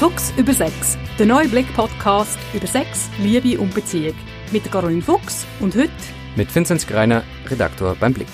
Fuchs über Sex, der neue Blick-Podcast über Sex, Liebe und Beziehung. Mit Caroline Fuchs und heute mit Vinzenz Greiner, Redaktor beim Blick.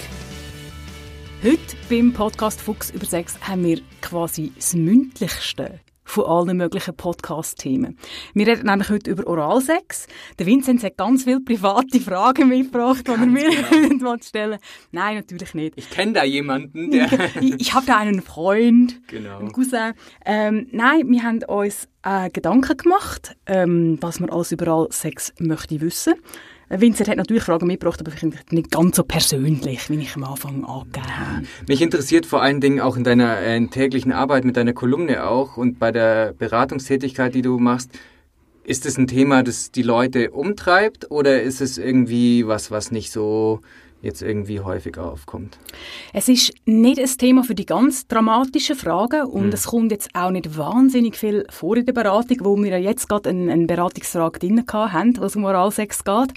Heute beim Podcast Fuchs über Sex haben wir quasi das Mündlichste von allen möglichen Podcast-Themen. Wir reden nämlich heute über Oralsex. Der Vinzenz hat ganz viele private Fragen mitgebracht, die er mir genau. stellen Nein, natürlich nicht. Ich kenne da jemanden, der... ich, ich habe da einen Freund, genau. einen Cousin. Ähm, nein, wir haben uns äh, Gedanken gemacht, ähm, was man alles über Oralsex möchte wissen möchte. Vincent hat natürlich Fragen mitgebracht, aber vielleicht nicht ganz so persönlich, wie ich am Anfang angegeben habe. Mich interessiert vor allen Dingen auch in deiner äh, täglichen Arbeit mit deiner Kolumne auch und bei der Beratungstätigkeit, die du machst, ist es ein Thema, das die Leute umtreibt oder ist es irgendwie was, was nicht so jetzt irgendwie häufiger aufkommt. Es ist nicht ein Thema für die ganz dramatischen Fragen und mhm. es kommt jetzt auch nicht wahnsinnig viel vor in der Beratung, wo wir ja jetzt gerade eine, eine Beratungsfrage drin haben, was um Moralsex geht.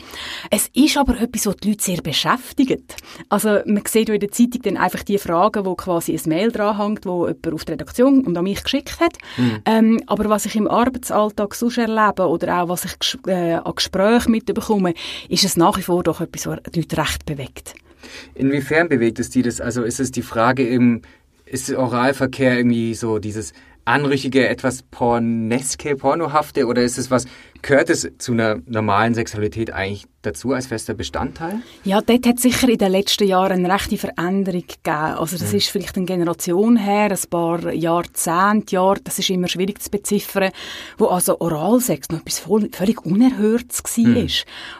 Es ist aber etwas, was die Leute sehr beschäftigt. Also man sieht ja in der Zeitung dann einfach die Fragen, wo quasi ein Mail dranhängt, wo jemand auf die Redaktion und an mich geschickt hat. Mhm. Ähm, aber was ich im Arbeitsalltag sonst erlebe oder auch was ich äh, an Gesprächen mitbekomme, ist es nach wie vor doch etwas, was die Leute recht bewegt bewegt. Inwiefern bewegt es die das? Also ist es die Frage im, ist Oralverkehr irgendwie so dieses anrüchige, etwas porneske, pornohafte oder ist es was, gehört es zu einer normalen Sexualität eigentlich dazu als fester Bestandteil? Ja, dort hat es sicher in den letzten Jahren eine rechte Veränderung gegeben. Also das mhm. ist vielleicht eine Generation her, ein paar Jahrzehnte, Jahr, das ist immer schwierig zu beziffern, wo also Oralsex noch etwas voll, völlig Unerhörtes war. Mhm.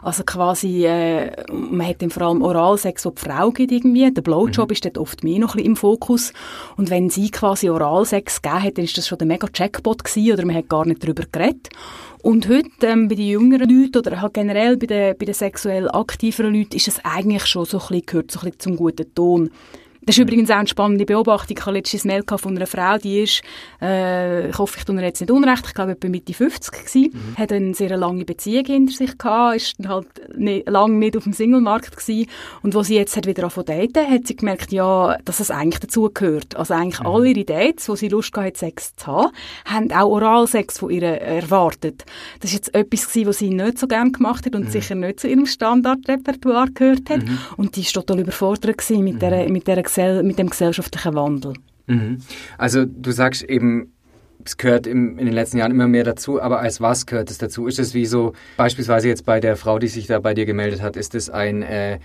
Also quasi, äh, man hat dann vor allem Oralsex, wo die Frau gibt irgendwie, der Blowjob mhm. ist dort oft mehr noch ein bisschen im Fokus und wenn sie quasi Oralsex gegeben hat, dann ist das schon der mega Jackpot gewesen oder man hat gar nicht darüber geredet. Und heute ähm, bei den jüngeren Leuten oder halt generell bei den, bei den sexuell aktiveren Leuten ist es eigentlich schon so ein bisschen, gehört so ein bisschen zum guten Ton. Das ist übrigens auch eine spannende Beobachtung. Ich habe letztes Mail von einer Frau, die ist, äh, ich hoffe, ich tue ihr jetzt nicht unrecht, ich glaube, etwa Mitte 50 gewesen, mhm. hat eine sehr lange Beziehung hinter sich gehabt, ist dann halt nicht, lange nicht auf dem Singlemarkt gewesen und wo sie jetzt hat wieder angefangen daten, hat sie gemerkt, ja, dass es eigentlich dazugehört. Also eigentlich mhm. alle ihre Dates, wo sie Lust hatte, Sex zu haben, haben auch Oralsex von ihr erwartet. Das ist jetzt etwas gewesen, was sie nicht so gerne gemacht hat und mhm. sicher nicht zu ihrem Standardrepertoire gehört hat. Mhm. Und die war total überfordert gewesen mit, der, mhm. mit der mit dem gesellschaftlichen Wandel. Mhm. Also du sagst eben, es gehört im, in den letzten Jahren immer mehr dazu, aber als was gehört es dazu? Ist es wie so, beispielsweise jetzt bei der Frau, die sich da bei dir gemeldet hat, ist es ein äh,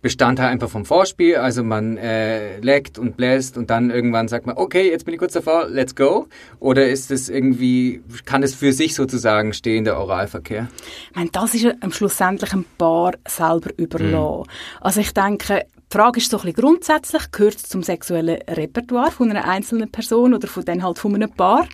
Bestandteil einfach vom Vorspiel, also man äh, leckt und bläst und dann irgendwann sagt man, okay, jetzt bin ich kurz davor, let's go? Oder ist es irgendwie, kann es für sich sozusagen stehen, der Oralverkehr? Ich meine, das ist am schlussendlich ein Paar selber überlassen. Mhm. Also ich denke, die Frage ist so ein bisschen grundsätzlich, gehört es zum sexuellen Repertoire von einer einzelnen Person oder von dann halt von einem Paar?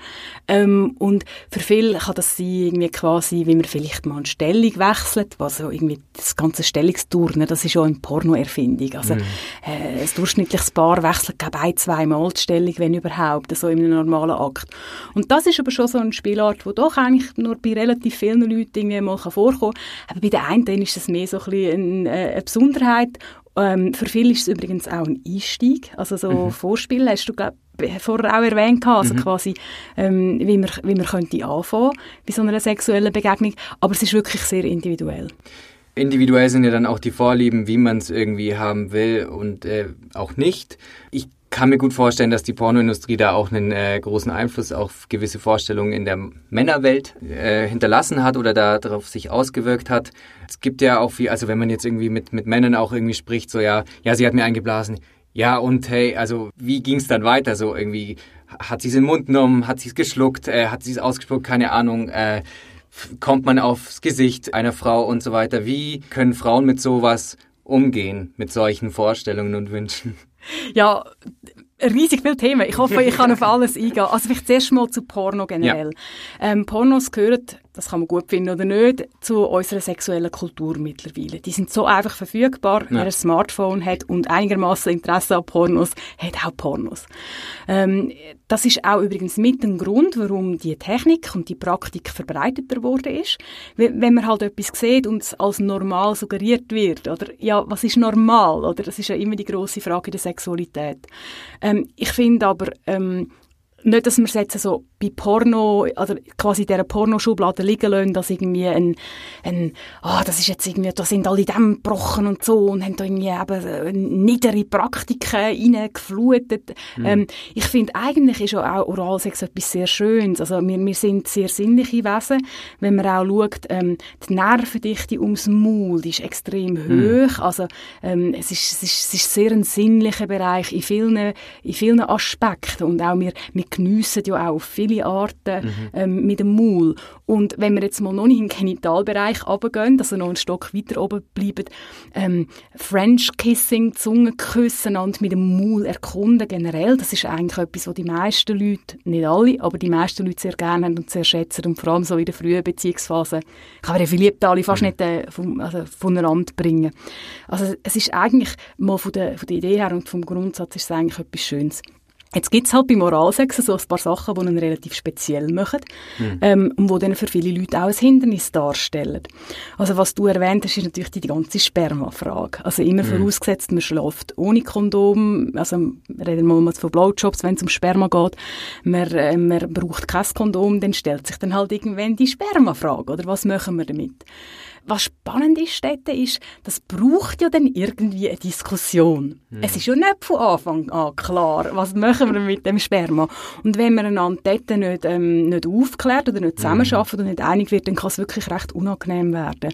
Ähm, und für viele kann das sein, irgendwie quasi, wie man vielleicht mal eine Stellung wechselt, was so irgendwie das ganze Stellungsturnen, das ist ja eine Porno-Erfindung. Also, mm. äh, ein durchschnittliches Paar wechselt, glaube ein, zweimal die Stellung, wenn überhaupt, so in einem normalen Akt. Und das ist aber schon so eine Spielart, die doch eigentlich nur bei relativ vielen Leuten irgendwie mal vorkommen kann. Aber bei den einen ist es mehr so ein bisschen eine, äh, eine Besonderheit ähm, für viele ist es übrigens auch ein Einstieg. Also so mhm. Vorspiel hast du, vorher auch erwähnt, also mhm. quasi, ähm, wie, man, wie man könnte anfangen bei so einer sexuellen Begegnung. Aber es ist wirklich sehr individuell. Individuell sind ja dann auch die Vorlieben, wie man es irgendwie haben will und äh, auch nicht. Ich kann mir gut vorstellen, dass die Pornoindustrie da auch einen äh, großen Einfluss auf gewisse Vorstellungen in der Männerwelt äh, hinterlassen hat oder darauf sich ausgewirkt hat. Es gibt ja auch viel, also wenn man jetzt irgendwie mit, mit Männern auch irgendwie spricht, so ja, ja, sie hat mir eingeblasen. Ja, und hey, also wie ging es dann weiter? So irgendwie, hat sie es in den Mund genommen, hat sie es geschluckt, äh, hat sie es ausgespuckt, keine Ahnung. Äh, kommt man aufs Gesicht einer Frau und so weiter. Wie können Frauen mit sowas umgehen, mit solchen Vorstellungen und Wünschen? Ja, riesig viele Themen. Ich hoffe, ich kann auf alles eingehen. Also vielleicht zuerst mal zu Porno generell. Ja. Ähm, Pornos gehören das kann man gut finden oder nicht, zu unserer sexuellen Kultur mittlerweile. Die sind so einfach verfügbar. Ja. Wer ein Smartphone hat und einigermaßen Interesse an Pornos, hat auch Pornos. Ähm, das ist auch übrigens mit ein Grund, warum die Technik und die Praktik verbreiteter geworden ist. Wenn man halt etwas sieht und es als normal suggeriert wird, oder ja, was ist normal? Oder das ist ja immer die große Frage der Sexualität. Ähm, ich finde aber ähm, nicht, dass man es jetzt so bei Porno, also quasi in dieser Pornoschublade liegen lassen, dass irgendwie ein, ein ah, das ist jetzt irgendwie, da sind alle Dämme gebrochen und so und haben da irgendwie eben äh, niedere Praktiken reingeflutet. Mhm. Ähm, ich finde, eigentlich ist auch Oralsex etwas sehr Schönes. Also wir, wir sind sehr sinnliche Wesen. Wenn man auch schaut, ähm, die Nervendichte ums Maul die ist extrem mhm. hoch. Also ähm, es, ist, es, ist, es ist sehr ein sinnlicher Bereich in vielen, in vielen Aspekten und auch wir, wir geniessen ja auch viele Arten mhm. ähm, mit dem Maul. Und wenn wir jetzt mal noch nicht in den Genitalbereich runtergehen, also noch einen Stock weiter oben bleiben, ähm, French Kissing, Zungenküssen und mit dem Maul erkunden generell, das ist eigentlich etwas, was die meisten Leute, nicht alle, aber die meisten Leute sehr gerne und sehr schätzen und vor allem so in der frühen Beziehungsphase kann man ja verliebt alle fast mhm. nicht äh, vom, also voneinander bringen. Also es ist eigentlich mal von der, von der Idee her und vom Grundsatz ist es eigentlich etwas Schönes. Jetzt gibt es halt bei Moralsex so ein paar Sachen, die ihn relativ speziell machen mhm. ähm, und die dann für viele Leute auch ein Hindernis darstellen. Also was du erwähnt hast, ist natürlich die ganze Spermafrage. Also immer mhm. vorausgesetzt, man schläft ohne Kondom, also reden wir mal von Blowjobs, wenn es um Sperma geht, man, äh, man braucht kein Kondom, dann stellt sich dann halt irgendwann die Spermafrage, oder was machen wir damit? Was spannend ist dort, ist, das braucht ja dann irgendwie eine Diskussion. Mhm. Es ist ja nicht von Anfang an klar, was machen wir mit dem Sperma. Und wenn man einander dort nicht, ähm, nicht aufklärt oder nicht zusammenarbeitet mhm. und nicht einig wird, dann kann es wirklich recht unangenehm werden.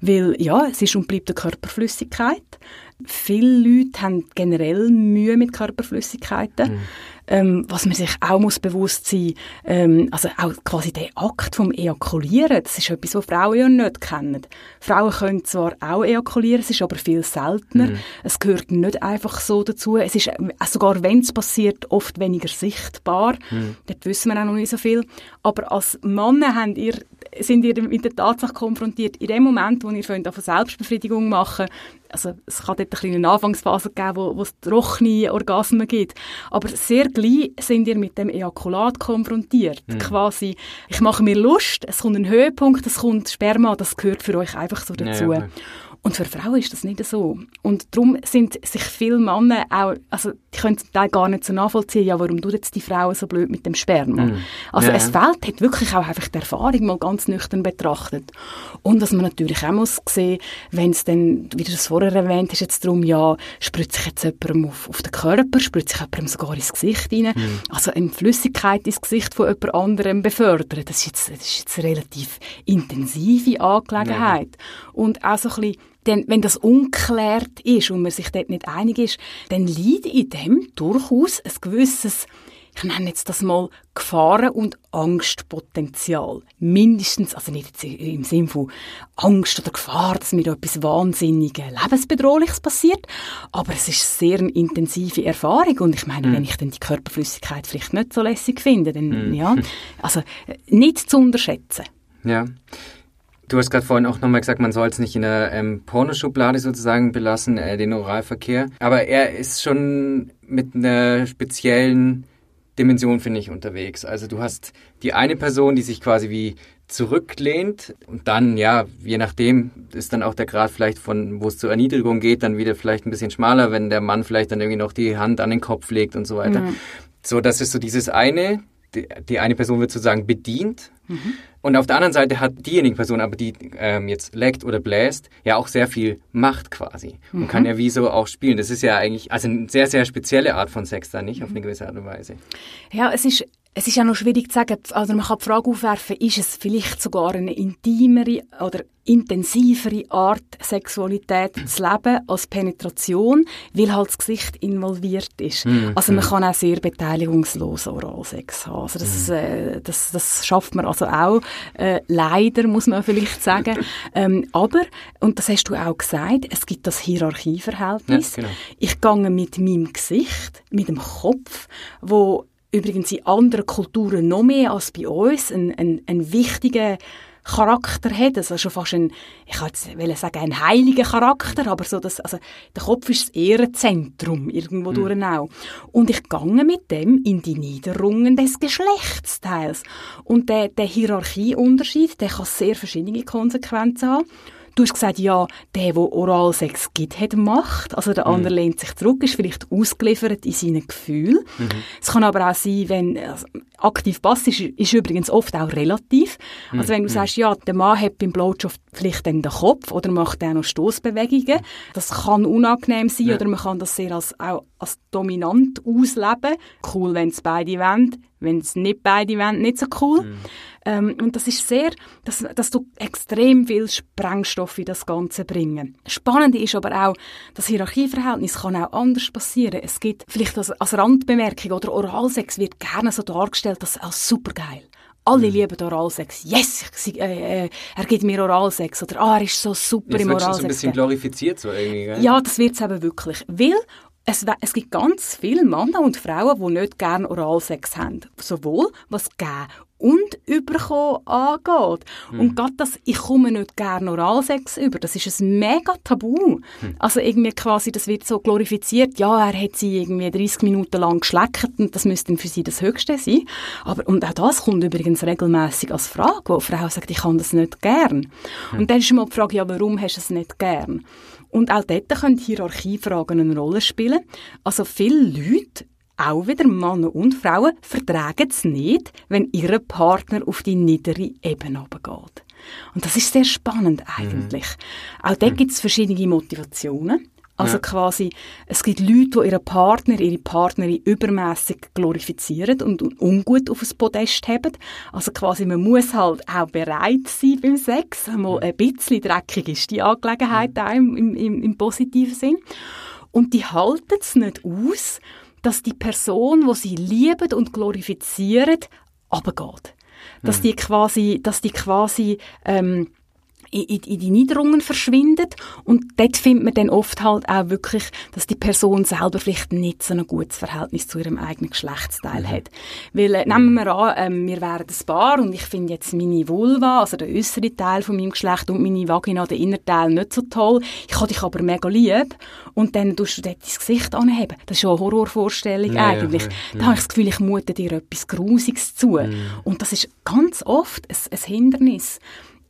Weil, ja, es ist und bleibt eine Körperflüssigkeit. Viele Leute haben generell Mühe mit Körperflüssigkeiten. Mhm. Ähm, was man sich auch muss bewusst sein ähm, also auch quasi der Akt vom Ejakulieren, das ist etwas, was Frauen ja nicht kennen. Frauen können zwar auch ejakulieren, es ist aber viel seltener. Mhm. Es gehört nicht einfach so dazu. Es ist, äh, sogar wenn es passiert, oft weniger sichtbar. Mhm. Dort wissen wir auch noch nicht so viel. Aber als Männer habt ihr sind ihr mit der Tatsache konfrontiert, in dem Moment, wo ihr von Selbstbefriedigung machen also es kann dort eine kleine Anfangsphase geben, wo, wo es trockene Orgasmen gibt, aber sehr gleich sind ihr mit dem Ejakulat konfrontiert. Mhm. Quasi, ich mache mir Lust, es kommt ein Höhepunkt, es kommt Sperma, das gehört für euch einfach so dazu. Ja, ja. Und für Frauen ist das nicht so. Und darum sind sich viele Männer auch, also die können zum Teil gar nicht so nachvollziehen, ja, warum tut jetzt die Frauen so blöd mit dem Sperma? Mm. Also ja. es fehlt hat wirklich auch einfach die Erfahrung mal ganz nüchtern betrachtet. Und was man natürlich auch muss sehen, wenn es dann, wie du das vorher erwähnt hast, jetzt darum, ja, spritzt sich jetzt jemandem auf, auf den Körper, spritzt sich jemandem sogar ins Gesicht rein, mm. also eine Flüssigkeit ins Gesicht von jemand anderem befördern, das ist jetzt, das ist jetzt eine relativ intensive Angelegenheit. Ja. Und auch so ein bisschen denn wenn das unklärt ist und man sich dort nicht einig ist, dann liegt in dem durchaus ein gewisses, ich nenne jetzt das mal Gefahren- und Angstpotenzial. Mindestens, also nicht im Sinne von Angst oder Gefahr, dass mir etwas Wahnsinniges, Lebensbedrohliches passiert, aber es ist sehr eine intensive Erfahrung und ich meine, mm. wenn ich dann die Körperflüssigkeit vielleicht nicht so lässig finde, dann, mm. ja, also äh, nicht zu unterschätzen. Ja. Du hast gerade vorhin auch nochmal gesagt, man soll es nicht in der ähm, Pornoschublade sozusagen belassen, äh, den Oralverkehr. Aber er ist schon mit einer speziellen Dimension, finde ich, unterwegs. Also du hast die eine Person, die sich quasi wie zurücklehnt und dann, ja, je nachdem ist dann auch der Grad vielleicht von, wo es zur Erniedrigung geht, dann wieder vielleicht ein bisschen schmaler, wenn der Mann vielleicht dann irgendwie noch die Hand an den Kopf legt und so weiter. Mhm. So, das ist so dieses eine, die, die eine Person wird sozusagen bedient mhm. Und auf der anderen Seite hat diejenige Person, aber die ähm, jetzt leckt oder bläst, ja auch sehr viel Macht quasi und mhm. kann ja wie so auch spielen. Das ist ja eigentlich also eine sehr, sehr spezielle Art von Sex da, nicht mhm. auf eine gewisse Art und Weise. Ja, es ist es ist ja noch schwierig zu sagen, also man kann die Frage aufwerfen, ist es vielleicht sogar eine intimere oder intensivere Art, Sexualität zu leben als Penetration, weil halt das Gesicht involviert ist. Mm, also man mm. kann auch sehr beteiligungslos Oralsex haben. Also das, mm. äh, das, das schafft man also auch, äh, leider muss man vielleicht sagen. ähm, aber, und das hast du auch gesagt, es gibt das Hierarchieverhältnis. Ja, genau. Ich gehe mit meinem Gesicht, mit dem Kopf, wo übrigens in anderen Kulturen noch mehr als bei uns ein, ein, ein wichtiger Charakter hat, also schon fast ein, ich will sagen, ein heiliger Charakter, aber so das, also der Kopf ist das Ehrenzentrum irgendwo mhm. durch auch. Und ich gange mit dem in die Niederungen des Geschlechtsteils. Und der, der Hierarchieunterschied, der kann sehr verschiedene Konsequenzen haben. Du hast gesagt, ja, der, der Oralsex gibt, hat Macht. Also der andere mhm. lehnt sich zurück, ist vielleicht ausgeliefert in seinen Gefühlen. Mhm. Es kann aber auch sein, wenn, also, aktiv passiv ist, ist übrigens oft auch relativ. Also wenn du mhm. sagst, ja, der Mann hat beim Blowjob vielleicht dann den Kopf oder macht auch noch Stoßbewegungen, das kann unangenehm sein ja. oder man kann das sehr als, auch als dominant ausleben. Cool, wenn es beide wollen. Wenn es nicht beide wollen, nicht so cool. Mhm. Ähm, und das ist sehr, dass, dass du extrem viel Sprengstoff in das Ganze bringen. Spannend ist aber auch, das Hierarchieverhältnis kann auch anders passieren. Es gibt vielleicht als, als Randbemerkung oder Oralsex wird gerne so dargestellt als, als supergeil. Alle mhm. lieben Oralsex. Yes, ich, äh, äh, er gibt mir Oralsex. Oder, ah, er ist so super ja, im Oralsex. Das so ein bisschen glorifiziert so irgendwie, gell? Ja, das wird es eben wirklich. Weil es, es, gibt ganz viele Männer und Frauen, die nicht gerne Oralsex haben. Sowohl was geben und überkommen angeht. Mhm. Und gerade das, ich komme nicht gerne Oralsex über, das ist ein mega Tabu. Mhm. Also irgendwie quasi, das wird so glorifiziert, ja, er hat sie irgendwie 30 Minuten lang geschleckt und das müsste dann für sie das Höchste sein. Aber, und auch das kommt übrigens regelmäßig als Frage, wo eine Frau sagt, ich kann das nicht gern. Mhm. Und dann ist immer die Frage, ja, warum hast du es nicht gern? Und auch dort können Hierarchiefragen eine Rolle spielen. Also viele Leute auch wieder Männer und Frauen vertragen es nicht, wenn ihr Partner auf die niedere Ebene geht. Und das ist sehr spannend eigentlich. Mhm. Auch dort mhm. gibt es verschiedene Motivationen. Also ja. quasi, es gibt Leute, die ihren Partner, ihre Partnerin übermäßig glorifizieren und, ungut auf das Podest haben. Also quasi, man muss halt auch bereit sein beim Sex. Mal ein bisschen dreckig ist die Angelegenheit auch im, im, im positiven Sinn. Und die halten es nicht aus, dass die Person, wo sie lieben und glorifizieren, abgeht. Dass mhm. die quasi, dass die quasi ähm, in, in die Niederungen verschwindet und dort findet man dann oft halt auch wirklich, dass die Person selber vielleicht nicht so ein gutes Verhältnis zu ihrem eigenen Geschlechtsteil mhm. hat. Weil, äh, nehmen wir an, äh, wir wären ein Paar und ich finde jetzt meine Vulva, also der äußere Teil von meinem Geschlecht und meine Vagina, der innere Teil nicht so toll. Ich habe dich aber mega lieb und dann tust du dort dein Gesicht anheben. Das ist schon eine Horrorvorstellung ja, eigentlich. Ja, ja. Da habe ich das Gefühl, ich mute dir etwas Grusiges zu. Mhm. Und das ist ganz oft ein, ein Hindernis.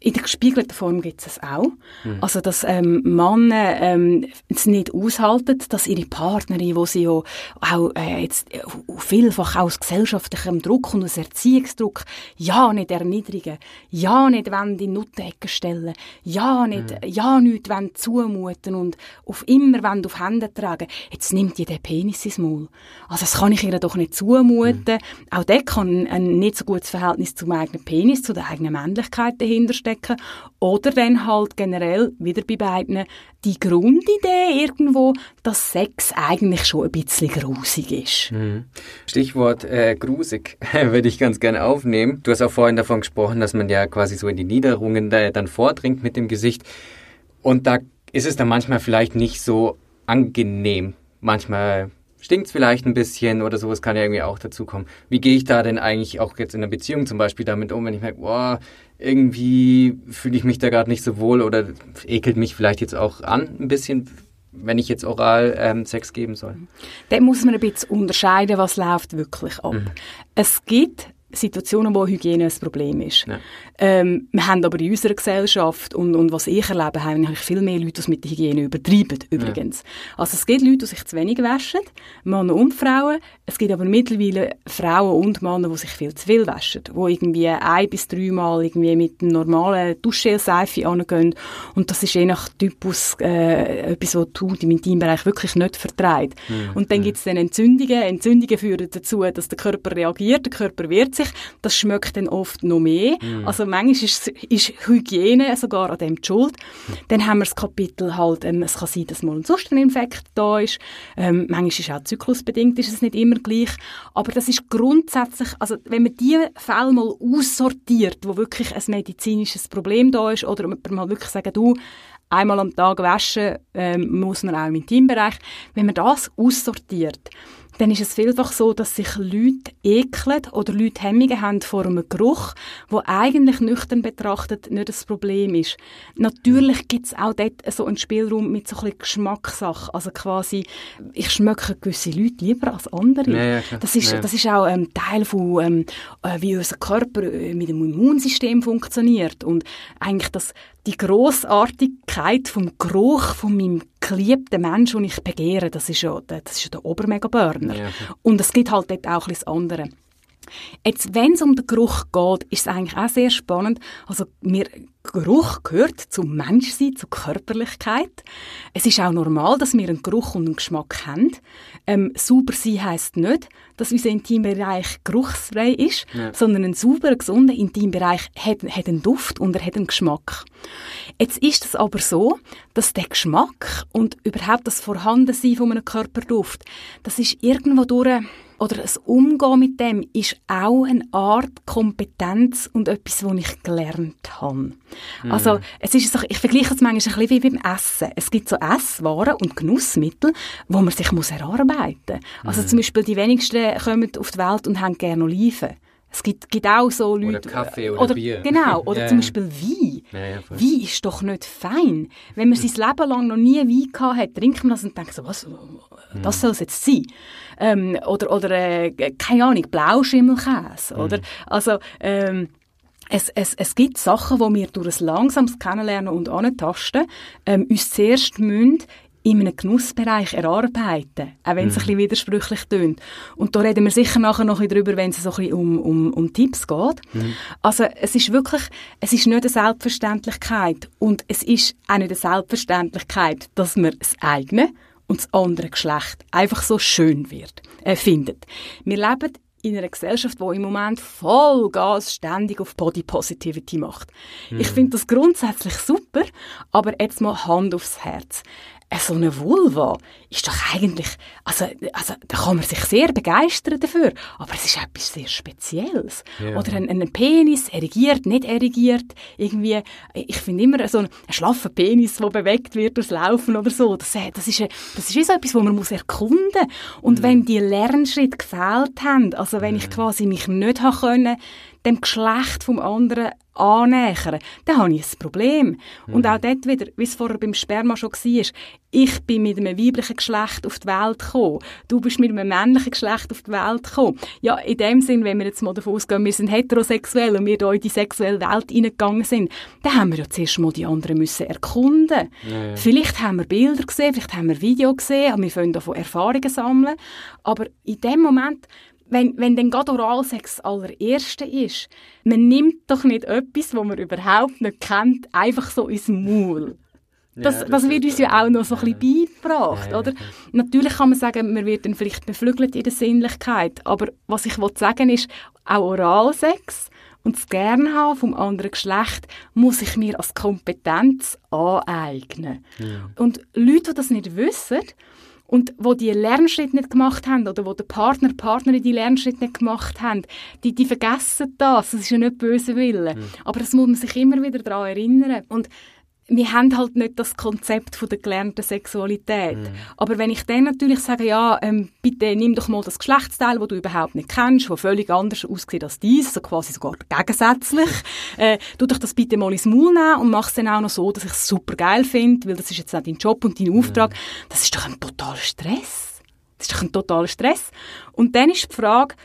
In der gespiegelten Form gibt es auch. Mhm. Also, dass ähm, Männer ähm, es nicht aushalten, dass ihre Partnerin, wo sie ja auch äh, jetzt äh, vielfach aus gesellschaftlichem Druck und aus Erziehungsdruck ja nicht erniedrigen, ja nicht wollen die Nuttenecke stellen, ja nicht, mhm. ja nicht wollen zumuten und auf immer wollen auf Hände tragen. Jetzt nimmt ihr den Penis ins Maul. Also, das kann ich ihr doch nicht zumuten. Mhm. Auch der kann ein nicht so gutes Verhältnis zum eigenen Penis, zu der eigenen Männlichkeit dahinterstehen abdecken. Oder dann halt generell, wieder bei beiden, die Grundidee irgendwo, dass Sex eigentlich schon ein bisschen grusig ist. Mhm. Stichwort äh, grusig würde ich ganz gerne aufnehmen. Du hast auch vorhin davon gesprochen, dass man ja quasi so in die Niederungen da, dann vordringt mit dem Gesicht. Und da ist es dann manchmal vielleicht nicht so angenehm. Manchmal stinkt es vielleicht ein bisschen oder sowas kann ja irgendwie auch dazu kommen. Wie gehe ich da denn eigentlich auch jetzt in einer Beziehung zum Beispiel damit um, wenn ich merke, boah, irgendwie fühle ich mich da gerade nicht so wohl oder ekelt mich vielleicht jetzt auch an ein bisschen, wenn ich jetzt oral ähm, Sex geben soll. Dann muss man ein bisschen unterscheiden, was läuft wirklich ab. Mhm. Es gibt Situationen, wo Hygiene ein Problem ist. Ja. Ähm, wir haben aber in unserer Gesellschaft und, und was ich erlebe, haben eigentlich viel mehr Leute, die es mit der Hygiene übertreiben, übrigens. Ja. Also es gibt Leute, die sich zu wenig waschen, Männer und Frauen. Es gibt aber mittlerweile Frauen und Männer, die sich viel zu viel waschen, die irgendwie ein bis dreimal irgendwie mit einem normalen Duschgel-Seife angehen. Und das ist je nach Typus äh, etwas, was die Haut im Intimbereich wirklich nicht vertreibt. Mhm. Und dann mhm. gibt es dann Entzündungen. Entzündungen führen dazu, dass der Körper reagiert, der Körper wehrt sich. Das schmeckt dann oft noch mehr. Mhm. Also manchmal ist, ist Hygiene sogar an dem die Schuld. Mhm. Dann haben wir das Kapitel halt, ähm, es kann sein, dass mal ein Susteninfekt da ist. Ähm, manchmal ist auch zyklusbedingt, ist es nicht immer gleich. Aber das ist grundsätzlich, also wenn man diese Fälle mal aussortiert, wo wirklich ein medizinisches Problem da ist, oder man mal wirklich sagen, du, einmal am Tag waschen ähm, muss man auch im Intimbereich. Wenn man das aussortiert, dann ist es vielfach so, dass sich Leute ekeln oder Leute Hemmungen haben vor einem Geruch, wo eigentlich nüchtern betrachtet nicht das Problem ist. Natürlich gibt es auch dort so einen Spielraum mit so ein bisschen Geschmackssache. Also quasi, ich schmecke gewisse Leute lieber als andere. Ja, das, ist, ja. das ist auch ähm, Teil von, ähm, äh, wie unser Körper äh, mit dem Immunsystem funktioniert. Und eigentlich das, die Grossartigkeit vom Geruch von meinem geliebten Mensch, den ich begehre, das ist ja, das ist ja der Obermega-Burner. Ja. Und es gibt halt dort auch ein das andere. Jetzt, wenn es um den Geruch geht, ist es eigentlich auch sehr spannend. Also, mir, Geruch gehört zum Menschsein, zur Körperlichkeit. Es ist auch normal, dass wir einen Geruch und einen Geschmack haben. Ähm, sauber sein heisst nicht, dass unser Intimbereich geruchsfrei ist, Ja. sondern ein sauberer, gesunder Intimbereich hat, hat einen Duft und er hat einen Geschmack. Jetzt ist es aber so, dass der Geschmack und überhaupt das Vorhandensein von einem Körperduft, das ist irgendwo durch oder das Umgehen mit dem ist auch eine Art Kompetenz und etwas, was ich gelernt habe. Also, es ist so, ich vergleiche es manchmal ein bisschen wie beim Essen. Es gibt so Esswaren und Genussmittel, wo man sich muss erarbeiten muss. Also zum Beispiel die wenigsten kommen auf die Welt und haben gerne Oliven. Es gibt, gibt auch so Oder Leute... Kaffee oder Bier. Genau, oder Ja, zum. Beispiel Wein. Ja. Wein ist doch nicht fein. Wenn man sein Leben lang noch nie Wein gehabt hat, trinkt man das und denkt so, was, das soll es jetzt sein? Ähm, oder, oder äh, keine Ahnung, Blauschimmelkäse, oder? Also, ähm, es, es, es gibt Sachen, die wir durch ein langsames Kennenlernen und Antasten ähm, uns zuerst müssen in einem Genussbereich erarbeiten, auch wenn es ein bisschen widersprüchlich tönt. Und da reden wir sicher nachher noch ein bisschen drüber, wenn es so ein bisschen um, um, um Tipps geht. Also es ist wirklich, es ist nicht eine Selbstverständlichkeit und es ist auch nicht eine Selbstverständlichkeit, dass man das eigene und das andere Geschlecht einfach so schön wird, äh, findet. Wir leben in einer Gesellschaft, die im Moment Vollgas ständig auf Body Positivity macht. Ich finde das grundsätzlich super, aber jetzt mal Hand aufs Herz. So eine Vulva ist doch eigentlich, also, also da kann man sich sehr begeistern dafür, aber es ist etwas sehr Spezielles. Ja. Oder ein, ein Penis, erigiert, nicht erigiert, irgendwie, ich finde immer so ein, ein schlaffer Penis, der bewegt wird durchs Laufen oder so, das, das ist, das ist so etwas, wo man muss erkunden Und wenn die Lernschritte gefehlt haben, also wenn ich quasi mich nicht haben können, dem Geschlecht vom anderen annähern, dann habe ich ein Problem. Und auch dort wieder, wie es vorher beim Sperma schon war, ich bin mit einem weiblichen Geschlecht auf die Welt gekommen, du bist mit einem männlichen Geschlecht auf die Welt gekommen. Ja, in dem Sinn, wenn wir jetzt mal davon ausgehen, wir sind heterosexuell und wir da in die sexuelle Welt hineingegangen sind, dann haben wir ja zuerst mal die anderen müssen erkunden. Vielleicht haben wir Bilder gesehen, vielleicht haben wir Video gesehen, aber wir können davon Erfahrungen sammeln. Aber in dem Moment, wenn, wenn dann gerade Oralsex das allererste ist, man nimmt doch nicht etwas, was man überhaupt nicht kennt, einfach so ins Maul. Das, Ja, das, wird uns ja auch noch so ein bisschen beigebracht, Ja, ja, oder? Natürlich kann man sagen, man wird dann vielleicht beflügelt in der Sinnlichkeit, aber was ich will sagen ist, auch Oralsex und das Gern haben vom anderen Geschlecht muss ich mir als Kompetenz aneignen. Und Leute, die das nicht wissen, und wo die Lernschritte nicht gemacht haben oder wo der Partner, die Partnerin die Lernschritte nicht gemacht haben, die, die vergessen das. Das ist ja nicht böse Wille. Aber das muss man sich immer wieder daran erinnern. Und wir haben halt nicht das Konzept von der gelernten Sexualität. Aber wenn ich dann natürlich sage, ja, ähm, bitte nimm doch mal das Geschlechtsteil, das du überhaupt nicht kennst, das völlig anders aussieht als dies, so quasi sogar gegensätzlich, äh, tu doch das bitte mal ins Maul nehmen und mach es dann auch noch so, dass ich es super geil finde, weil das ist jetzt auch dein Job und dein Auftrag. Das ist doch ein totaler Stress. Das ist doch ein totaler Stress. Und dann ist die Frage,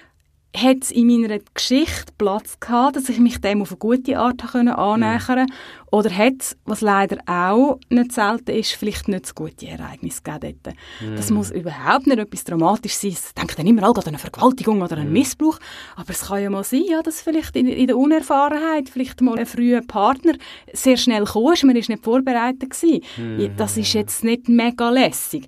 hat es in meiner Geschichte Platz gehabt, dass ich mich dem auf eine gute Art annähern Oder hat es, was leider auch nicht selten ist, vielleicht nicht so gute Ereignisse gegeben dort. Das muss überhaupt nicht etwas dramatisch sein. Ich denke dann immer an eine Vergewaltigung oder einen Missbrauch. Aber es kann ja mal sein, ja, dass vielleicht in, in der Unerfahrenheit vielleicht mal ein früher Partner sehr schnell kam, man ist nicht vorbereitet gewesen. Ja, Das ist jetzt nicht mega lässig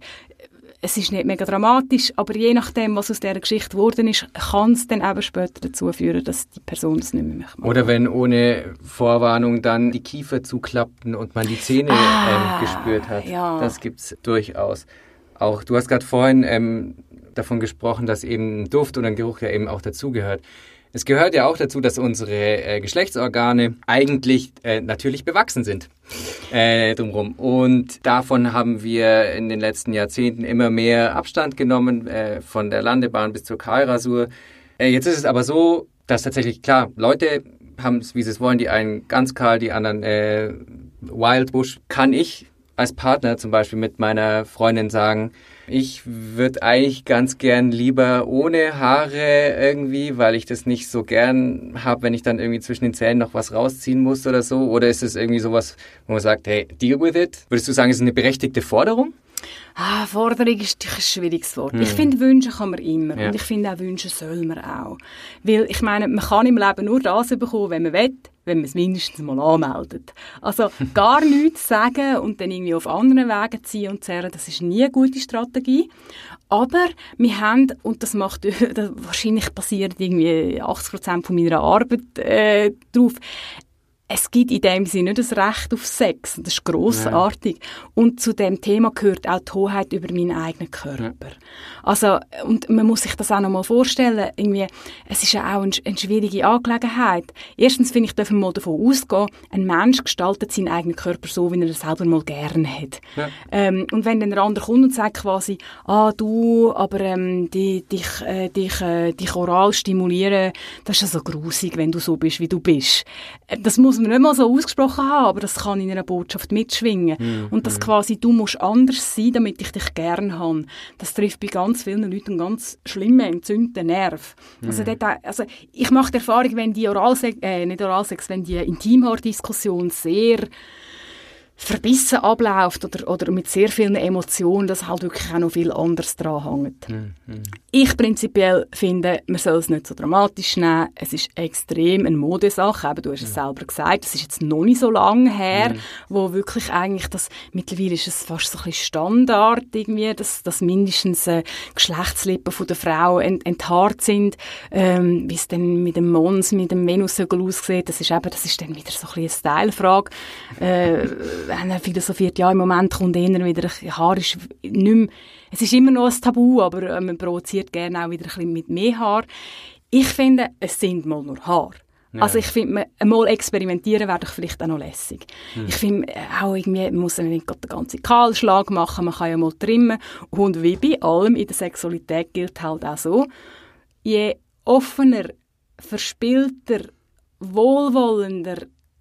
es ist nicht mega dramatisch, aber je nachdem, was aus dieser Geschichte geworden ist, kann es dann eben später dazu führen, dass die Person es nicht mehr macht. Oder wenn ohne Vorwarnung dann die Kiefer zuklappten und man die Zähne Ah, ähm, gespürt hat. ja. Das gibt's durchaus. Auch du hast gerade vorhin ähm, davon gesprochen, dass eben ein Duft oder ein Geruch ja eben auch dazugehört. Es gehört ja auch dazu, dass unsere äh, Geschlechtsorgane eigentlich äh, natürlich bewachsen sind äh, drumherum. Und davon haben wir in den letzten Jahrzehnten immer mehr Abstand genommen, äh, von der Landebahn bis zur Kahlrasur. Äh, jetzt ist es aber so, dass tatsächlich, klar, Leute haben es, wie sie es wollen, die einen ganz kahl, die anderen äh, Wild Bush. Kann ich als Partner zum Beispiel mit meiner Freundin sagen, ich würde eigentlich ganz gern lieber ohne Haare irgendwie, weil ich das nicht so gern habe, wenn ich dann irgendwie zwischen den Zähnen noch was rausziehen muss oder so. Oder ist es irgendwie sowas, wo man sagt, hey, deal with it? Würdest du sagen, es ist eine berechtigte Forderung? Ah, Forderung ist ein schwieriges Wort. Hm. Ich finde, wünschen kann man immer. Ja. Und ich finde auch, wünschen soll man auch. Weil, ich meine, man kann im Leben nur das bekommen, wenn man will, wenn man es mindestens mal anmeldet. Also, gar nichts sagen und dann irgendwie auf anderen Wegen ziehen und zerren, das ist nie eine gute Strategie. Aber wir haben, und das macht, das wahrscheinlich basiert irgendwie 80 Prozent von meiner Arbeit äh, drauf, es gibt in dem Sinne nicht das Recht auf Sex. Das ist grossartig. Ja. Und zu dem Thema gehört auch die Hoheit über meinen eigenen Körper. Ja. Also, und man muss sich das auch noch mal vorstellen. Irgendwie, es ist ja auch eine, eine schwierige Angelegenheit. Erstens finde ich, dürfen wir mal davon ausgehen, ein Mensch gestaltet seinen eigenen Körper so, wie er es selber mal gerne hat. Ja. Ähm, und wenn dann der andere kommt und sagt quasi, ah, du, aber ähm, die, dich, äh, dich, äh, dich oral stimulieren, das ist ja so grusig, wenn du so bist, wie du bist. Äh, das muss man nicht mal so ausgesprochen haben, aber das kann in einer Botschaft mitschwingen. Mm, und dass mm. quasi du musst anders sein, damit ich dich gern habe. Das trifft bei ganz vielen Leuten einen ganz schlimmen, entzündeten Nerv. Mm. Also, dort, also ich mache die Erfahrung, wenn die Oralsex, äh, nicht Oralsex, wenn die Intimhaardiskussion sehr verbissen abläuft oder, oder mit sehr vielen Emotionen, dass halt wirklich auch noch viel anderes dran hängt. Mhm. Ich prinzipiell finde, man soll es nicht so dramatisch nehmen. Es ist extrem eine Modesache. Eben, du hast es selber gesagt, es ist jetzt noch nicht so lange her, mhm. wo wirklich eigentlich das, mittlerweile ist es fast so ein bisschen Standard irgendwie, dass, dass mindestens äh, Geschlechtslippen von der Frau ent, enthaart sind, ähm, wie es dann mit dem Mons, mit dem Venushügel aussieht. Das ist eben, das ist dann wieder so ein bisschen eine Stylefrage. Äh, wenn er philosophiert, ja, im Moment kommt eher wieder, Haar ist nicht mehr, es ist immer noch ein Tabu, aber äh, man provoziert gerne auch wieder ein bisschen mit mehr Haar. Ich finde, es sind mal nur Haar. Ja. Also ich finde, mal experimentieren wäre doch vielleicht auch noch lässig. Hm. Ich finde äh, auch irgendwie, man muss nicht den ganzen Kahlschlag machen, man kann ja mal trimmen. Und wie bei allem in der Sexualität gilt halt auch so, je offener, verspielter, wohlwollender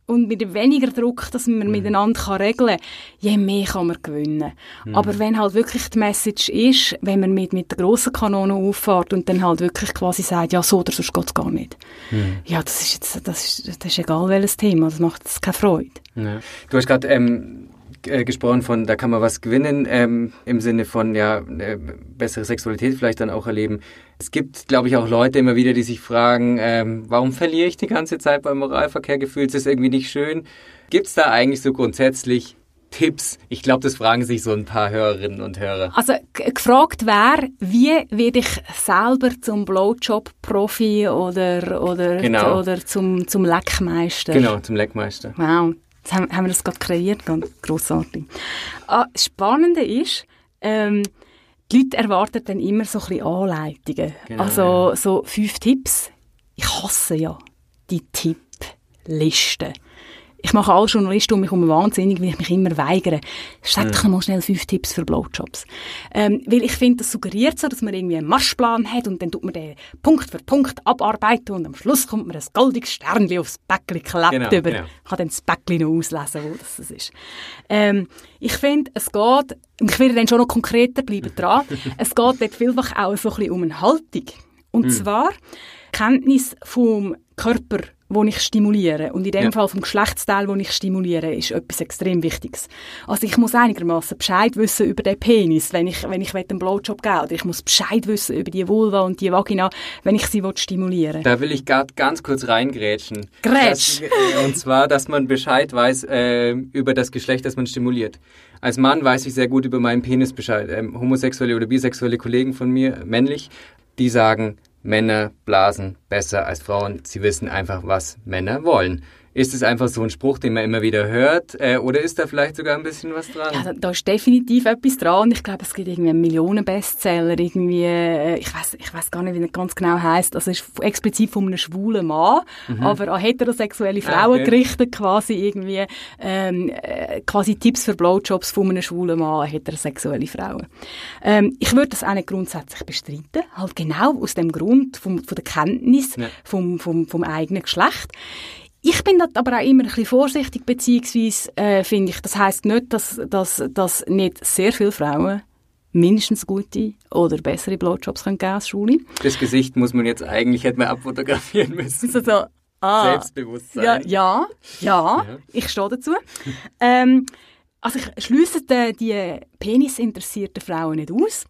und mit weniger Druck, dass man mhm. miteinander kann regeln kann, je mehr kann man gewinnen. Mhm. Aber wenn halt wirklich die Message ist, wenn man mit, mit der grossen Kanone auffährt und dann halt wirklich quasi sagt, ja, so oder sonst geht es gar nicht. Mhm. Ja, das ist jetzt, das ist, das ist egal welches Thema, das macht jetzt keine Freude. Ja. Du hast gerade ähm, äh, gesprochen von, da kann man was gewinnen, ähm, im Sinne von, ja, äh, bessere Sexualität vielleicht dann auch erleben. Es gibt, glaube ich, auch Leute immer wieder, die sich fragen, ähm, warum verliere ich die ganze Zeit beim Moralverkehr gefühlt? Ist das irgendwie nicht schön? Gibt es da eigentlich so grundsätzlich Tipps? Ich glaube, das fragen sich so ein paar Hörerinnen und Hörer. Also gefragt wäre, wie werde ich selber zum Blowjob-Profi oder, oder, genau. oder zum, zum Leckmeister? Genau, zum Leckmeister. Wow. Jetzt haben, haben wir das gerade kreiert, ganz grossartig. Ah, das Spannende ist, ähm, die Leute erwarten dann immer so ein bisschen Anleitungen. Genau, also ja. so fünf Tipps. Ich hasse ja die Tipplisten. Ich mache alle Journalisten um mich herum wahnsinnig, weil ich mich immer weigere. Sag doch mal schnell fünf Tipps für Blowjobs. Ähm, weil ich finde, das suggeriert so, dass man irgendwie einen Marschplan hat und dann tut man den Punkt für Punkt abarbeiten und am Schluss kommt man ein goldiges Sternchen aufs Bäckchen geklebt genau, über. Genau. Ich kann dann das Bäckchen noch auslesen, wo das ist. Ähm, ich finde, es geht, und ich werde dann schon noch konkreter bleiben dran, es geht dort vielfach auch so ein bisschen um eine Haltung. Und mhm. zwar Kenntnis vom Körper wo ich stimuliere. Und in dem ja. Fall vom Geschlechtsteil, wo ich stimuliere, ist etwas extrem Wichtiges. Also ich muss einigermaßen Bescheid wissen über den Penis, wenn ich, wenn ich einen Blowjob gebe. Oder ich muss Bescheid wissen über die Vulva und die Vagina, wenn ich sie stimulieren Da will ich grad ganz kurz reingrätschen. Grätsch! Das, und zwar, dass man Bescheid weiß äh, über das Geschlecht, das man stimuliert. Als Mann weiß ich sehr gut über meinen Penis Bescheid. Ähm, homosexuelle oder bisexuelle Kollegen von mir, männlich, die sagen, Männer blasen besser als Frauen. Sie wissen einfach, was Männer wollen. Ist es einfach so ein Spruch, den man immer wieder hört? Äh, oder ist da vielleicht sogar ein bisschen was dran? Ja, da, da ist definitiv etwas dran. Ich glaube, es gibt irgendwie einen Millionen-Bestseller. Irgendwie, äh, ich weiß ich weiß gar nicht, wie er ganz genau heißt. Also es ist explizit von einem schwulen Mann, mhm. aber an heterosexuelle ah, Frauen okay. gerichtet quasi irgendwie ähm, äh, quasi Tipps für Blowjobs von einem schwulen Mann an heterosexuelle Frauen. Ähm, ich würde das auch nicht grundsätzlich bestreiten. Halt genau aus dem Grund vom, von der Kenntnis ja. vom, vom, vom eigenen Geschlecht. Ich bin aber auch immer ein bisschen vorsichtig, beziehungsweise äh, finde ich, das heißt nicht, dass, dass, dass nicht sehr viele Frauen mindestens gute oder bessere Blowjobs können geben als Schule. Das Gesicht muss man jetzt eigentlich hätte man abfotografieren müssen. So, so, ah, Selbstbewusstsein. Ja, ja, ja, ja. ich stehe dazu. ähm, also ich schließe die, die penisinteressierten Frauen nicht aus,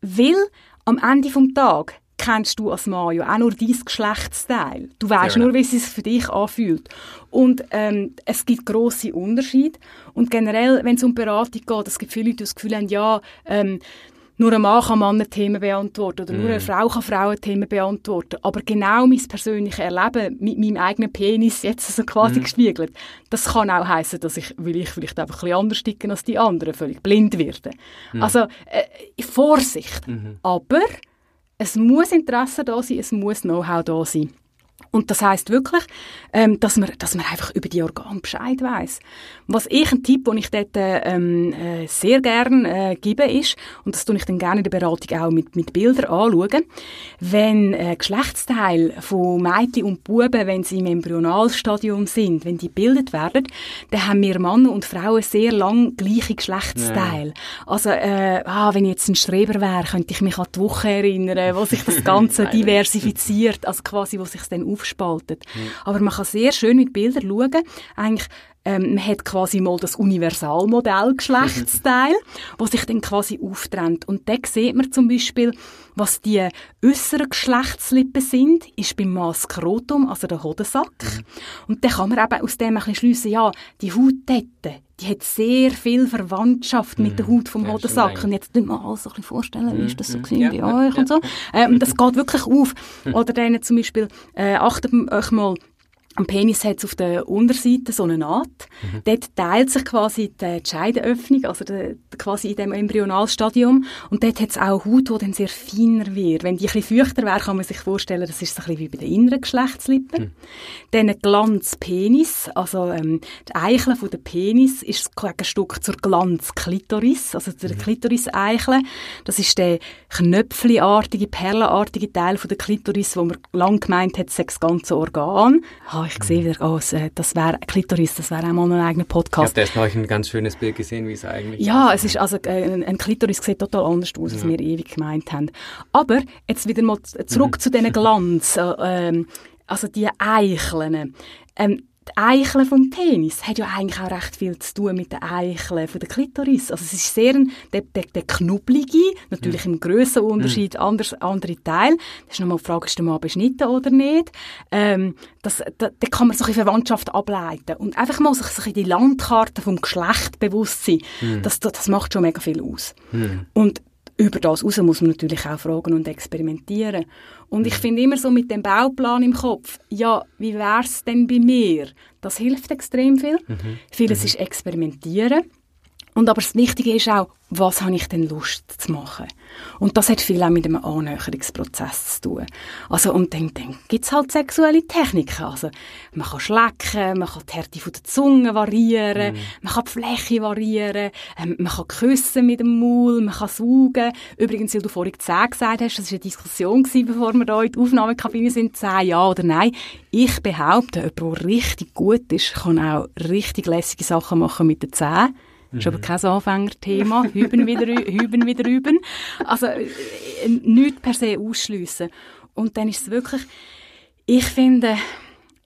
weil am Ende des Tages kennst du als Mann ja auch nur dein Geschlechtsteil. Du weißt nur, wie es sich für dich anfühlt. Und ähm, es gibt große Unterschiede. Und generell, wenn es um Beratung geht, es gibt viele Leute, die das Gefühl haben, ja, ähm, nur ein Mann kann Männer-Themen beantworten oder mm. nur eine mhm. Frau kann Frauen-Themen beantworten. Aber genau mein persönliches Erleben mit meinem eigenen Penis jetzt so quasi mm. gespiegelt, das kann auch heißen, dass ich, weil ich vielleicht einfach ein bisschen anders ticke als die anderen, völlig blind werde. Mm. Also äh, Vorsicht. -hmm. Aber es muss Interesse da sein, es muss Know-how da sein. Und das heißt wirklich, ähm, dass, man, dass man einfach über die Organe Bescheid weiß. Was ich, ein Tipp, den ich dort ähm, äh, sehr gerne äh, gebe, ist, und das tue ich dann gerne in der Beratung auch mit, mit Bildern anschauen, wenn äh, Geschlechtsteile von Mädchen und Buben, wenn sie im Embryonalstadium sind, wenn die gebildet werden, dann haben wir Männer und Frauen sehr lang gleiche Geschlechtsteile. Ja. Also, äh, ah, wenn ich jetzt ein Streber wäre, könnte ich mich an die Woche erinnern, wo sich das Ganze diversifiziert, also quasi, wo sich dann aufspaltet. Mhm. Aber man kann sehr schön mit Bildern schauen, eigentlich ähm, man hat quasi mal das Universalmodell Geschlechtsteil, wo sich dann quasi auftrennt. Und da sieht man zum Beispiel, was die äußeren Geschlechtslippen sind, ist beim Maskrotum, also der Hodensack. Mhm. Und dann kann man eben aus dem ein bisschen schliessen, ja, die Haut dort, die hat sehr viel Verwandtschaft mit der mhm. Haut vom Hodensack. Und jetzt könnt man alles so ein bisschen vorstellen, wie ist das so mhm. gewesen ja, bei euch ja. und so. Ähm, das geht wirklich auf. Oder dann zum Beispiel, äh, achtet euch mal am Penis hat es auf der Unterseite so eine Naht. Mhm. Dort teilt sich quasi die Scheidenöffnung, also die, quasi in dem Embryonalstadium. Und dort hat es auch Haut, die dann sehr feiner wird. Wenn die ein bisschen feuchter wäre, kann man sich vorstellen, das ist so ein bisschen wie bei den inneren Geschlechtslippen. Mhm. Dann ein Glanzpenis, also ähm, die Eichel von der Penis ist ein Stück zur Glanzklitoris, also der mhm. Klitoris-Eichel. Das ist der knöpfliartige, perlenartige Teil von der Klitoris, wo man lang gemeint hat, das ganze Organ ich sehe wieder, oh, das wäre Klitoris, das wäre auch mal ein eigener Podcast. Ich habe erst noch ein ganz schönes Bild gesehen, wie es eigentlich Ja, es ist, also äh, ein Klitoris sieht total anders aus, als ja. wir ewig gemeint haben. Aber jetzt wieder mal zurück mhm. zu diesen Glanz, äh, ähm, also die Eicheln. Ähm, die Eichel vom Penis hat ja eigentlich auch recht viel zu tun mit den Eicheln von der Klitoris. Also es ist sehr ein, der, der, der knubbelige, natürlich ja. im Grössenunterschied, mhm. anders, andere Teil. Das ist nochmal die Frage, ist der Mann beschnitten oder nicht? Ähm, das, da, da kann man so eine Verwandtschaft ableiten. Und einfach mal sich, sich in die Landkarte vom Geschlecht bewusst sein, mhm. das, das macht schon mega viel aus. Mhm. Und über das raus muss man natürlich auch fragen und experimentieren. Und ich finde immer so mit dem Bauplan im Kopf, ja, wie wäre es denn bei mir? Das hilft extrem viel. Mhm. Vieles mhm. ist experimentieren. Und aber das Wichtige ist auch, was habe ich denn Lust zu machen? Und das hat viel auch mit einem Annäherungsprozess zu tun. Also, und dann, dann gibt es halt sexuelle Techniken. Also, man kann schlecken, man kann die Härte von der Zunge variieren, mm. man kann die Fläche variieren, ähm, man kann küssen mit dem Maul, man kann saugen. Übrigens, weil du vorhin 10 gesagt hast, das war eine Diskussion, gewesen, bevor wir hier in die Aufnahmekabine sind, 10 ja oder nein. Ich behaupte, jemand, der richtig gut ist, kann auch richtig lässige Sachen machen mit den Zähnen. Das ist aber kein Anfängerthema. Hüben wieder, hüben wieder üben. Also, äh, nichts per se ausschliessen. Und dann ist es wirklich, ich finde,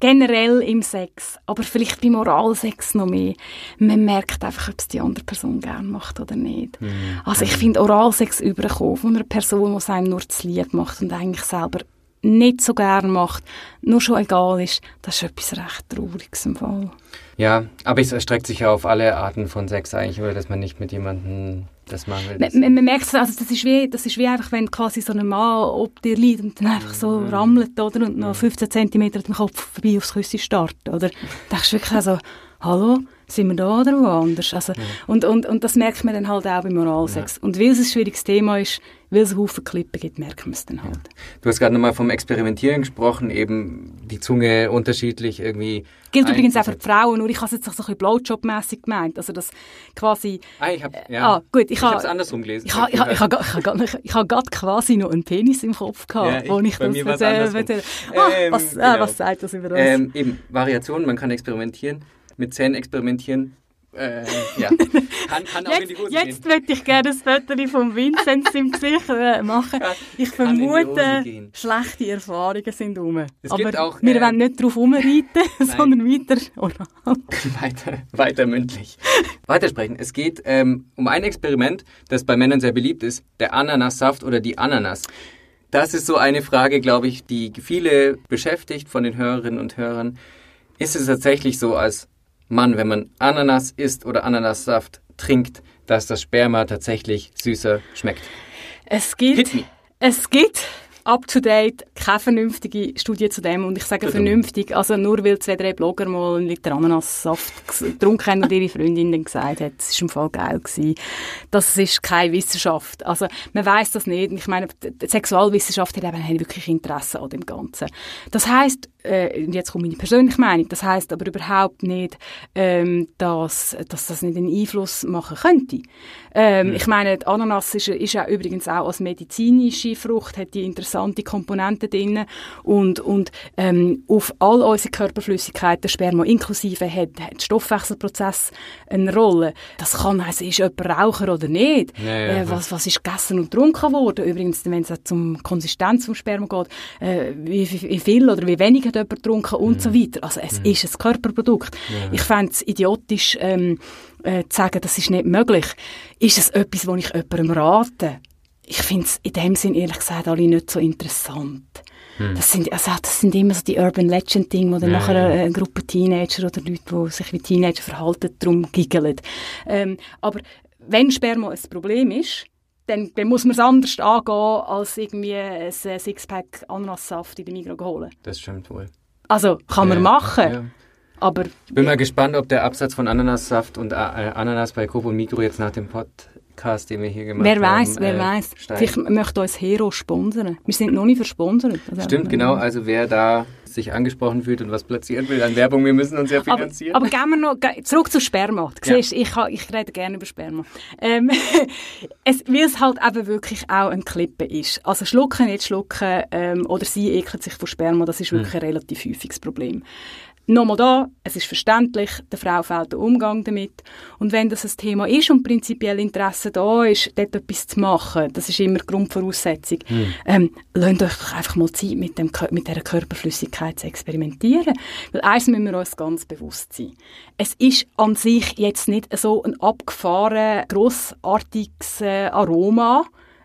generell im Sex, aber vielleicht beim Oralsex noch mehr, man merkt einfach, ob es die andere Person gerne macht oder nicht. Mhm. Also ich finde Oralsex überkommen von einer Person, die es einem nur zu lieb macht und eigentlich selber nicht so gern macht, nur schon egal ist, das ist etwas recht Trauriges im Fall. Ja, aber es erstreckt sich ja auf alle Arten von Sex eigentlich, oder dass man nicht mit jemandem das machen will. Man, man, man merkt es, also das ist, wie, das ist wie einfach, wenn quasi so ein Mann ob dir liegt und dann einfach so mm. rammelt, oder, und noch 15 cm dem Kopf vorbei aufs Küsse startet, oder? Da denkst du wirklich also, hallo, sind wir da oder woanders? Also, ja. und, und, und das merkt man dann halt auch beim Moralsex. Ja. Und weil es ein schwieriges Thema ist, weil es Haufen Klippen gibt, merkt man es dann halt. Ja. Du hast gerade nochmal vom Experimentieren gesprochen, eben die Zunge unterschiedlich irgendwie. Gilt übrigens auch für die Frauen, nur ich habe es jetzt auch so ein bisschen Blowjob-mässig gemeint. Also das quasi... Ah, ich habe ja. ah, gut, ich, ich habe es andersrum gelesen. Ich habe ich, ich, ich, ich, gerade quasi noch einen Penis im Kopf gehabt, ja, wo ich das... Mir erzähle, ah, was, ah, genau. was sagt das über das? Ähm, eben, Variationen, man kann experimentieren mit Zähnen experimentieren. Äh, ja. Kann, kann auch jetzt, in die Hose Jetzt möchte ich gerne ein Foto von Vinzenz im Gesicht äh, machen. Ich vermute, schlechte Erfahrungen sind rum. Es Aber auch, wir äh, wollen nicht darauf rumreiten, sondern weiter oral. weiter, weiter mündlich. Weitersprechen. Es geht ähm, um ein Experiment, das bei Männern sehr beliebt ist, der Ananassaft oder die Ananas. Das ist so eine Frage, glaube ich, die viele beschäftigt von den Hörerinnen und Hörern. Ist es tatsächlich so, als Mann, wenn man Ananas isst oder Ananassaft trinkt, dass das Sperma tatsächlich süßer schmeckt. Es gibt, es gibt up-to-date, keine vernünftige Studie zu dem. Und ich sage Verdammt. vernünftig, also nur weil zwei, drei Blogger mal einen Liter Ananassaft getrunken haben und ihre Freundin dann gesagt hat, es war im Fall geil gewesen. Das ist keine Wissenschaft. Also man weiß das nicht. Ich meine, die Sexualwissenschaft hat eben wirklich Interesse an dem Ganzen. Das heißt, äh, jetzt kommt meine persönliche Meinung, das heißt aber überhaupt nicht, ähm, dass, dass das nicht einen Einfluss machen könnte. Ähm, mhm. Ich meine, die Ananas ist, ist ja übrigens auch als medizinische Frucht, hat die interessante Komponenten drin und, und ähm, auf all unsere Körperflüssigkeiten, Sperma inklusive, hat, hat der Stoffwechselprozess eine Rolle. Das kann heißen, ist jemand Raucher oder nicht? Ja, ja, äh, was, was ist gegessen und getrunken worden? Übrigens, wenn es zum Konsistenz vom Sperma geht, äh, wie, wie, wie viel oder wie wenig hat jemand getrunken und mhm. so weiter. Also es mhm. ist ein Körperprodukt. Ja. Ich fände es idiotisch, ähm, äh, zu sagen, das ist nicht möglich. Ist es etwas, wo ich jemandem rate? Ich finde es in dem Sinn ehrlich gesagt alle nicht so interessant. Hm. Das, sind, also, das sind immer so die Urban Legend Dinge, wo dann ja, nachher ja. eine Gruppe Teenager oder Leute, die sich wie Teenager verhalten, darum giggeln. Ähm, aber wenn Sperma ein Problem ist, dann, dann muss man es anders angehen, als irgendwie ein Sixpack Ananassaft in der Migros holen. Das stimmt wohl. Also, kann man machen. Ja. Aber ich bin mal gespannt, ob der Absatz von Ananassaft und äh, Ananas bei Coop und Migros jetzt nach dem Podcast, den wir hier gemacht wer haben. Weiß, wer äh, weiß, Vielleicht möchte uns Hero sponsern. Wir sind noch nicht versponsert. Also Stimmt, genau. Also wer da sich angesprochen fühlt und was platzieren will an Werbung, wir müssen uns ja finanzieren. Aber, aber gehen wir noch zurück zu Sperma. Du ja. siehst, ich, ich rede gerne über Sperma. Ähm, es, weil es halt eben wirklich auch ein Klippe ist. Also schlucken, nicht schlucken ähm, oder sie ekelt sich von Sperma, das ist wirklich hm. ein relativ häufiges Problem. Nochmal da, es ist verständlich, der Frau fehlt der Umgang damit. Und wenn das ein Thema ist und prinzipiell Interesse da ist, dort etwas zu machen, das ist immer die Grundvoraussetzung, mhm. ähm, lasst euch doch einfach mal Zeit, mit, dem, mit dieser Körperflüssigkeit zu experimentieren. Weil eins müssen wir uns ganz bewusst sein. Es ist an sich jetzt nicht so ein abgefahren, grossartiges äh, Aroma,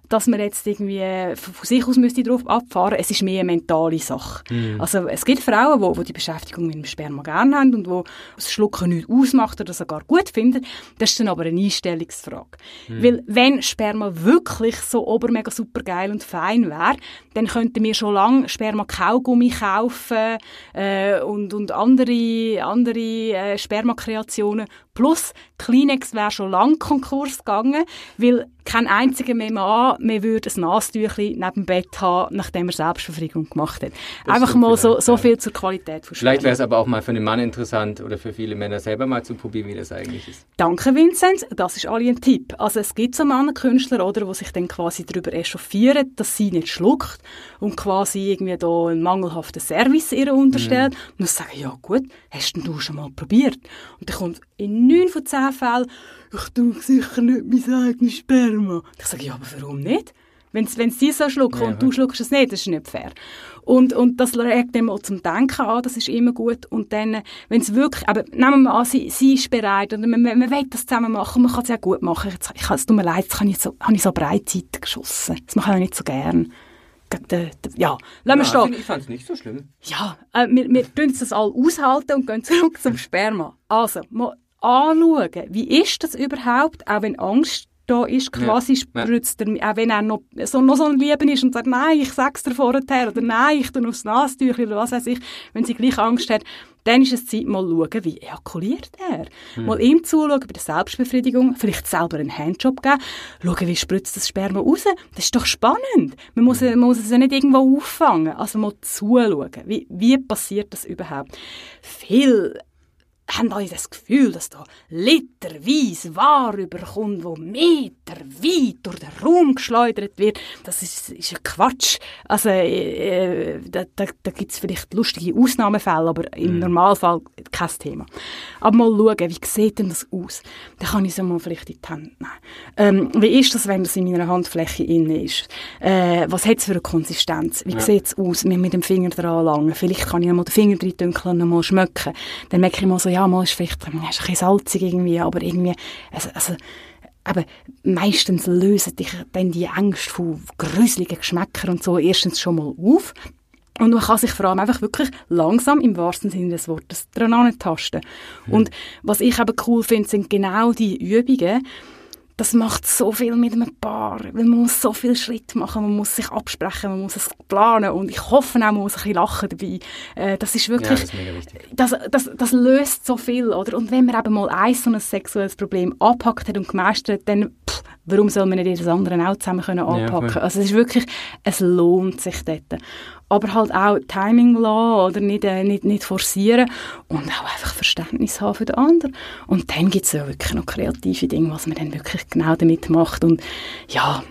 dass man jetzt irgendwie von sich aus müsste drauf abfahren. Es ist mehr eine mentale Sache. Mm. Also es gibt Frauen, die, die die Beschäftigung mit dem Sperma gerne haben und wo das Schlucken nicht ausmacht oder sogar gut finden. Das ist dann aber eine Einstellungsfrage. Mm. Weil wenn Sperma wirklich so obermega super geil und fein wäre, dann könnten wir schon lange Sperma-Kaugummi kaufen äh, und, und andere, andere äh, Spermakreationen. Plus Kleenex wäre schon lange Konkurs gegangen, weil kein einziger mehr Mann mehr würde ein Nastüchli neben dem Bett haben, nachdem er Selbstbefriedigung gemacht hat. Das Einfach mal so, so viel zur Qualität von Vielleicht wäre es aber auch mal für einen Mann interessant oder für viele Männer selber mal zu probieren, wie das eigentlich ist. Danke, Vinzenz. Das ist alle ein Tipp. Also es gibt so Männerkünstler, oder, die sich dann quasi darüber echauffieren, dass sie nicht schluckt und quasi irgendwie da einen mangelhaften Service ihr unterstellt. Mm. Und dann sagen, ja gut, hast du schon mal probiert? Und dann kommt in neun von zehn Fällen, ich tue sicher nicht mein eigenes Sperma. Ich sage, ja, aber warum nicht? Wenn sie so schlucken ja, und du schluckst es nicht, das ist nicht fair. Und, und das regt dann mal zum Denken an, das ist immer gut. Und dann, wenn es wirklich, aber nehmen wir mal an, sie, sie ist bereit und man, man, man will das zusammen machen, man kann es ja gut machen. Jetzt, ich, es tut mir leid, jetzt habe ich so, habe ich so Breitseite geschossen. Das mache ich auch nicht so gern. ja, lassen wir stehen. Ich fand es nicht so schlimm. Ja, äh, wir, wir tun das all aushalten und gehen zurück zum Sperma. Also, mal anschauen, wie ist das überhaupt, auch wenn Angst da ist, quasi ja. spritzt er, auch wenn er noch so, noch so ein Lieben ist und sagt, nein, ich sag's dir vorher, oder nein, ich tue aufs Nasentüchchen, oder was weiß ich, wenn sie gleich Angst hat, dann ist es Zeit, mal zu schauen, wie ejakuliert er. Hm. Mal ihm zuschauen bei der Selbstbefriedigung, vielleicht selber einen Handjob geben, schauen, wie spritzt das Sperma raus. Das ist doch spannend. Man muss, man muss es ja nicht irgendwo auffangen. Also mal zuschauen. Wie, wie passiert das überhaupt? Viel haben euch das Gefühl, dass da literweise Ware überkommt, wo meterweit durch den Raum geschleudert wird. Das ist, ist ein Quatsch. Also, äh, da, da, da gibt es vielleicht lustige Ausnahmefälle, aber im mm. Normalfall kein Thema. Aber mal schauen, wie sieht denn das aus? Dann kann ich es mal vielleicht in die Hand nehmen. Ähm, wie ist das, wenn das in meiner Handfläche innen ist? Äh, was hat es für eine Konsistenz? Wie ja. sieht es aus? Mir mit dem Finger dran langen. Vielleicht kann ich mal den Finger drin dünkeln und mal schmecken. Dann merke ich mal so, ja, mal ist vielleicht ist ein bisschen salzig irgendwie, aber irgendwie, also, also aber meistens lösen dich dann die Ängste von gruseligen Geschmäckern und so erstens schon mal auf. Und man kann sich vor allem einfach wirklich langsam, im wahrsten Sinne des Wortes, dran tasten. Mhm. Und was ich eben cool finde, sind genau die Übungen, das macht so viel mit einem Paar, weil man muss so viel Schritt machen, man muss sich absprechen, man muss es planen und ich hoffe auch, man muss ein bisschen lachen dabei. Äh, das ist wirklich, ja, das, ist das, das, das, löst so viel, oder? Und wenn man eben mal ein so ein sexuelles Problem abpackt hat und gemeistert hat, dann pff, warum soll man nicht jedes andere auch zusammen können anpacken? Ja, also es ist wirklich, es lohnt sich dort aber halt auch Timing lassen oder nicht, äh, nicht, nicht forcieren und auch einfach Verständnis haben für den anderen. Und dann gibt es ja wirklich noch kreative Dinge, was man dann wirklich genau damit macht und ja,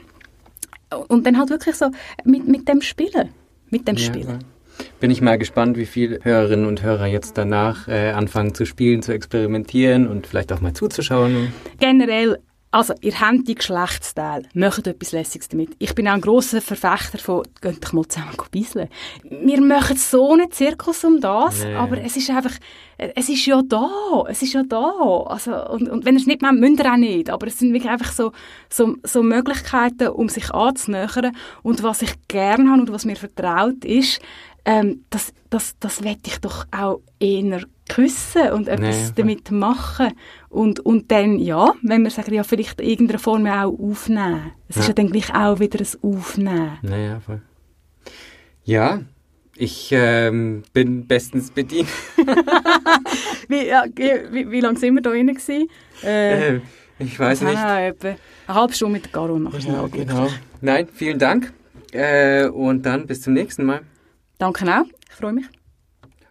und dann halt wirklich so mit, mit dem Spielen, mit dem ja, Spielen. Bin ich mal gespannt, wie viele Hörerinnen und Hörer jetzt danach äh, anfangen zu spielen, zu experimentieren und vielleicht auch mal zuzuschauen. Generell also, ihr habt die Geschlechtsteile, macht etwas Lässiges damit. Ich bin auch ein grosser Verfechter von, geht doch mal zusammen bisseln. Wir machen so einen Zirkus um das, nee. aber es ist einfach, es ist ja da, es ist ja da. Also, und, und wenn ihr es nicht macht, müsst ihr auch nicht. Aber es sind wirklich einfach so, so, so Möglichkeiten, um sich anzunähern. Und was ich gerne habe und was mir vertraut ist, ähm, das, das, das wette ich doch auch eher küssen und etwas nee, damit machen. Und, und dann, ja, wenn wir sagen, ja, vielleicht in irgendeiner Form auch aufnehmen. Es ja. ist ja dann gleich auch wieder ein Aufnehmen. Naja, voll. Ja, ich ähm, bin bestens bedient. wie, ja, wie, wie lange sind wir da drin? Äh, äh, ich weiß nicht. etwa eine halbe Stunde mit der Caro nachher genau, genau. Nein, vielen Dank. Äh, und dann bis zum nächsten Mal. Danke auch. Ich freue mich.